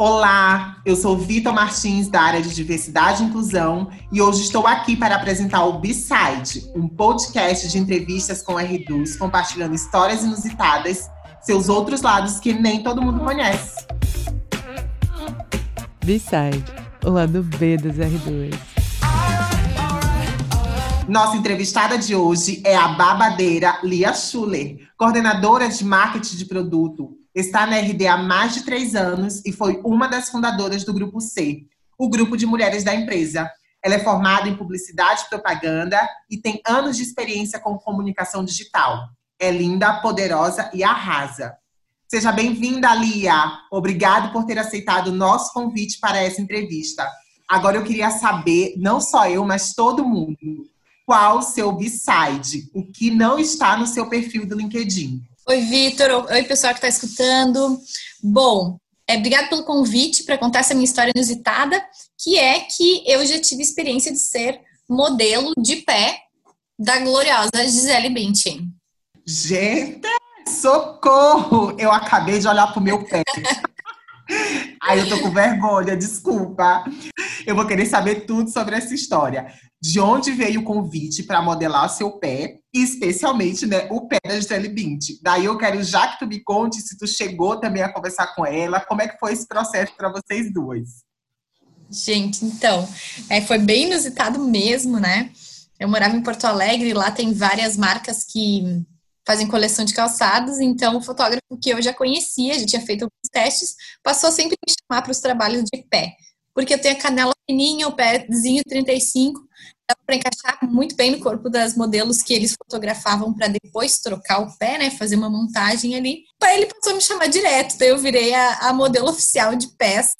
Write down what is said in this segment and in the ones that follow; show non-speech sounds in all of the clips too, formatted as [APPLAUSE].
Olá, eu sou Vitor Martins, da área de Diversidade e Inclusão, e hoje estou aqui para apresentar o B-Side, um podcast de entrevistas com R2, compartilhando histórias inusitadas, seus outros lados que nem todo mundo conhece. B-Side, o lado B dos R2. Nossa entrevistada de hoje é a babadeira Lia Schuller, coordenadora de marketing de produto, está na RD há mais de três anos e foi uma das fundadoras do Grupo C, o grupo de mulheres da empresa. Ela é formada em publicidade e propaganda e tem anos de experiência com comunicação digital. É linda, poderosa e arrasa. Seja bem-vinda, Lia. Obrigado por ter aceitado o nosso convite para essa entrevista. Agora eu queria saber, não só eu, mas todo mundo, qual o seu B-side, o que não está no seu perfil do LinkedIn. Oi, Vitor. Oi, pessoal que está escutando. Bom, é, obrigado pelo convite para contar essa minha história inusitada, que é que eu já tive experiência de ser modelo de pé da gloriosa Gisele Bündchen. Gente, socorro! Eu acabei de olhar pro meu pé. [LAUGHS] Ai, eu tô com vergonha, desculpa. Eu vou querer saber tudo sobre essa história de onde veio o convite para modelar seu pé, especialmente né, o pé da Gisele Bündchen. Daí eu quero já que tu me conte se tu chegou também a conversar com ela, como é que foi esse processo para vocês duas? Gente, então, é, foi bem inusitado mesmo, né? Eu morava em Porto Alegre, lá tem várias marcas que fazem coleção de calçados, então o fotógrafo que eu já conhecia, já tinha feito alguns testes, passou sempre a me chamar para os trabalhos de pé porque eu tenho a canela fininha, o pézinho 35, dá para encaixar muito bem no corpo das modelos que eles fotografavam para depois trocar o pé, né, fazer uma montagem ali. Aí ele passou a me chamar direto, daí eu virei a, a modelo oficial de pés,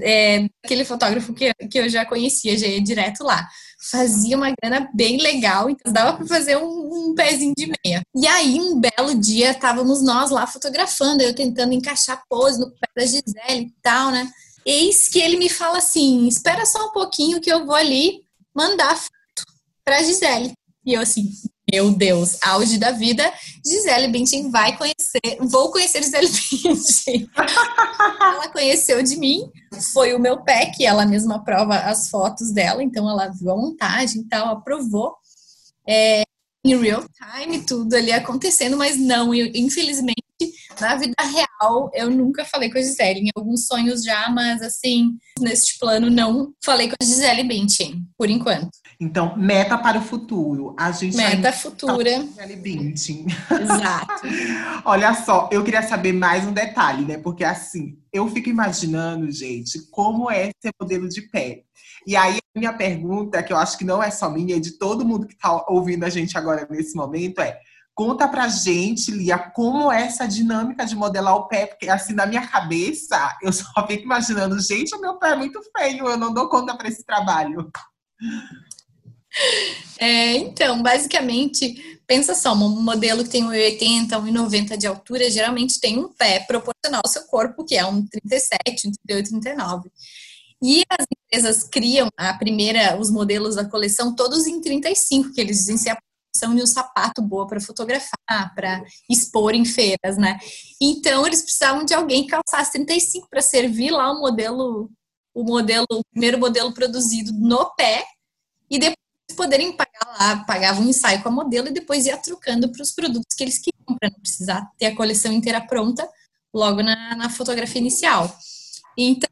é, aquele fotógrafo que, que eu já conhecia, já ia direto lá. Fazia uma grana bem legal, então dava para fazer um, um pezinho de meia. E aí, um belo dia, estávamos nós lá fotografando, eu tentando encaixar pose no pé da Gisele e tal, né? Eis que ele me fala assim: espera só um pouquinho que eu vou ali mandar foto para Gisele. E eu assim, meu Deus, auge da vida, Gisele Bündchen vai conhecer, vou conhecer Gisele [LAUGHS] Bündchen. ela conheceu de mim, foi o meu pé, que ela mesma aprova as fotos dela, então ela viu a montagem e tal, aprovou. É, em real time, tudo ali acontecendo, mas não, infelizmente na vida real, eu nunca falei com a Gisele. Em alguns sonhos já, mas assim, neste plano, não falei com a Gisele Bündchen, por enquanto. Então, meta para o futuro. A gente meta futura. Tá Gisele Bündchen. Exato. [LAUGHS] Olha só, eu queria saber mais um detalhe, né? Porque assim, eu fico imaginando, gente, como é ser modelo de pé. E aí, a minha pergunta, que eu acho que não é só minha, é de todo mundo que está ouvindo a gente agora nesse momento, é Conta pra gente, Lia, como é essa dinâmica de modelar o pé, porque assim, na minha cabeça, eu só [LAUGHS] fico imaginando, gente, o meu pé é muito feio, eu não dou conta para esse trabalho. [LAUGHS] É, então, basicamente, pensa só, um modelo que tem 1,80, 1,90 de altura, geralmente tem um pé proporcional ao seu corpo, que é um 37, um 38, 39. E as empresas criam a primeira, os modelos da coleção todos em 35, que eles dizem ser a opção de um sapato boa para fotografar, para expor em feiras, né? Então eles precisavam de alguém que calçasse 35 para servir lá o modelo, o modelo, o primeiro modelo produzido no pé e depois poderem pagar lá, pagavam um ensaio com a modelo e depois ia trocando para os produtos que eles queriam, para não precisar ter a coleção inteira pronta logo na, na fotografia inicial. Então,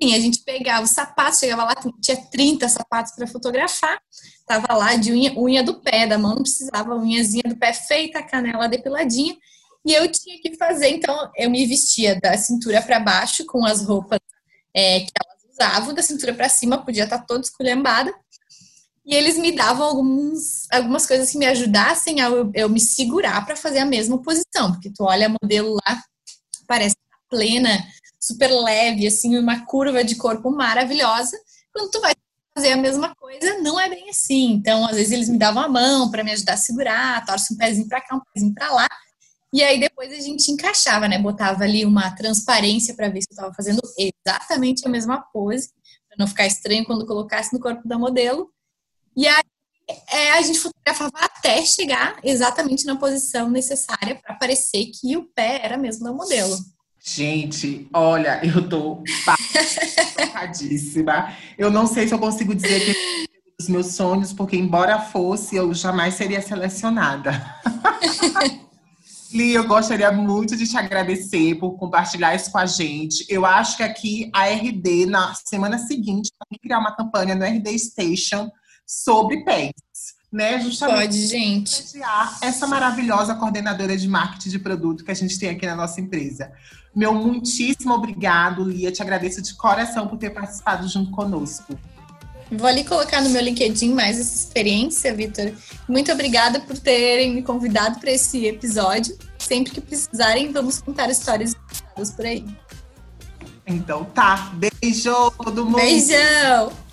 a gente pegava os sapatos, chegava lá, tinha 30 sapatos para fotografar, tava lá de unha, unha do pé, da mão não precisava, unhazinha do pé feita, canela depiladinha, e eu tinha que fazer, então eu me vestia da cintura para baixo com as roupas é, que elas usavam, da cintura para cima podia estar tá toda esculhambada, e eles me davam alguns, algumas coisas que me ajudassem a eu, eu me segurar para fazer a mesma posição, porque tu olha a modelo lá, parece plena, super leve, assim, uma curva de corpo maravilhosa. Quando tu vai fazer a mesma coisa, não é bem assim. Então, às vezes eles me davam a mão para me ajudar a segurar, torce um pezinho para cá, um pezinho para lá. E aí depois a gente encaixava, né? Botava ali uma transparência para ver se eu estava fazendo exatamente a mesma pose, para não ficar estranho quando colocasse no corpo da modelo. E aí é, a gente fotografava até chegar exatamente na posição necessária para parecer que o pé era mesmo da modelo. Gente, olha, [LAUGHS] eu tô chocadíssima. Eu não sei se eu consigo dizer que é dos meus sonhos, porque embora fosse, eu jamais seria selecionada. [LAUGHS] Li, eu gostaria muito de te agradecer por compartilhar isso com a gente. Eu acho que aqui a RD, na semana seguinte, vai criar uma campanha no RD Station sobre pets, né? Justamente Pode, gente. essa maravilhosa coordenadora de marketing de produto que a gente tem aqui na nossa empresa. Meu muitíssimo obrigado, Lia. Te agradeço de coração por ter participado junto conosco. Vou ali colocar no meu LinkedIn mais essa experiência, Vitor. Muito obrigada por terem me convidado para esse episódio. Sempre que precisarem, vamos contar histórias por aí. Então tá. Beijo, todo mundo. Beijão!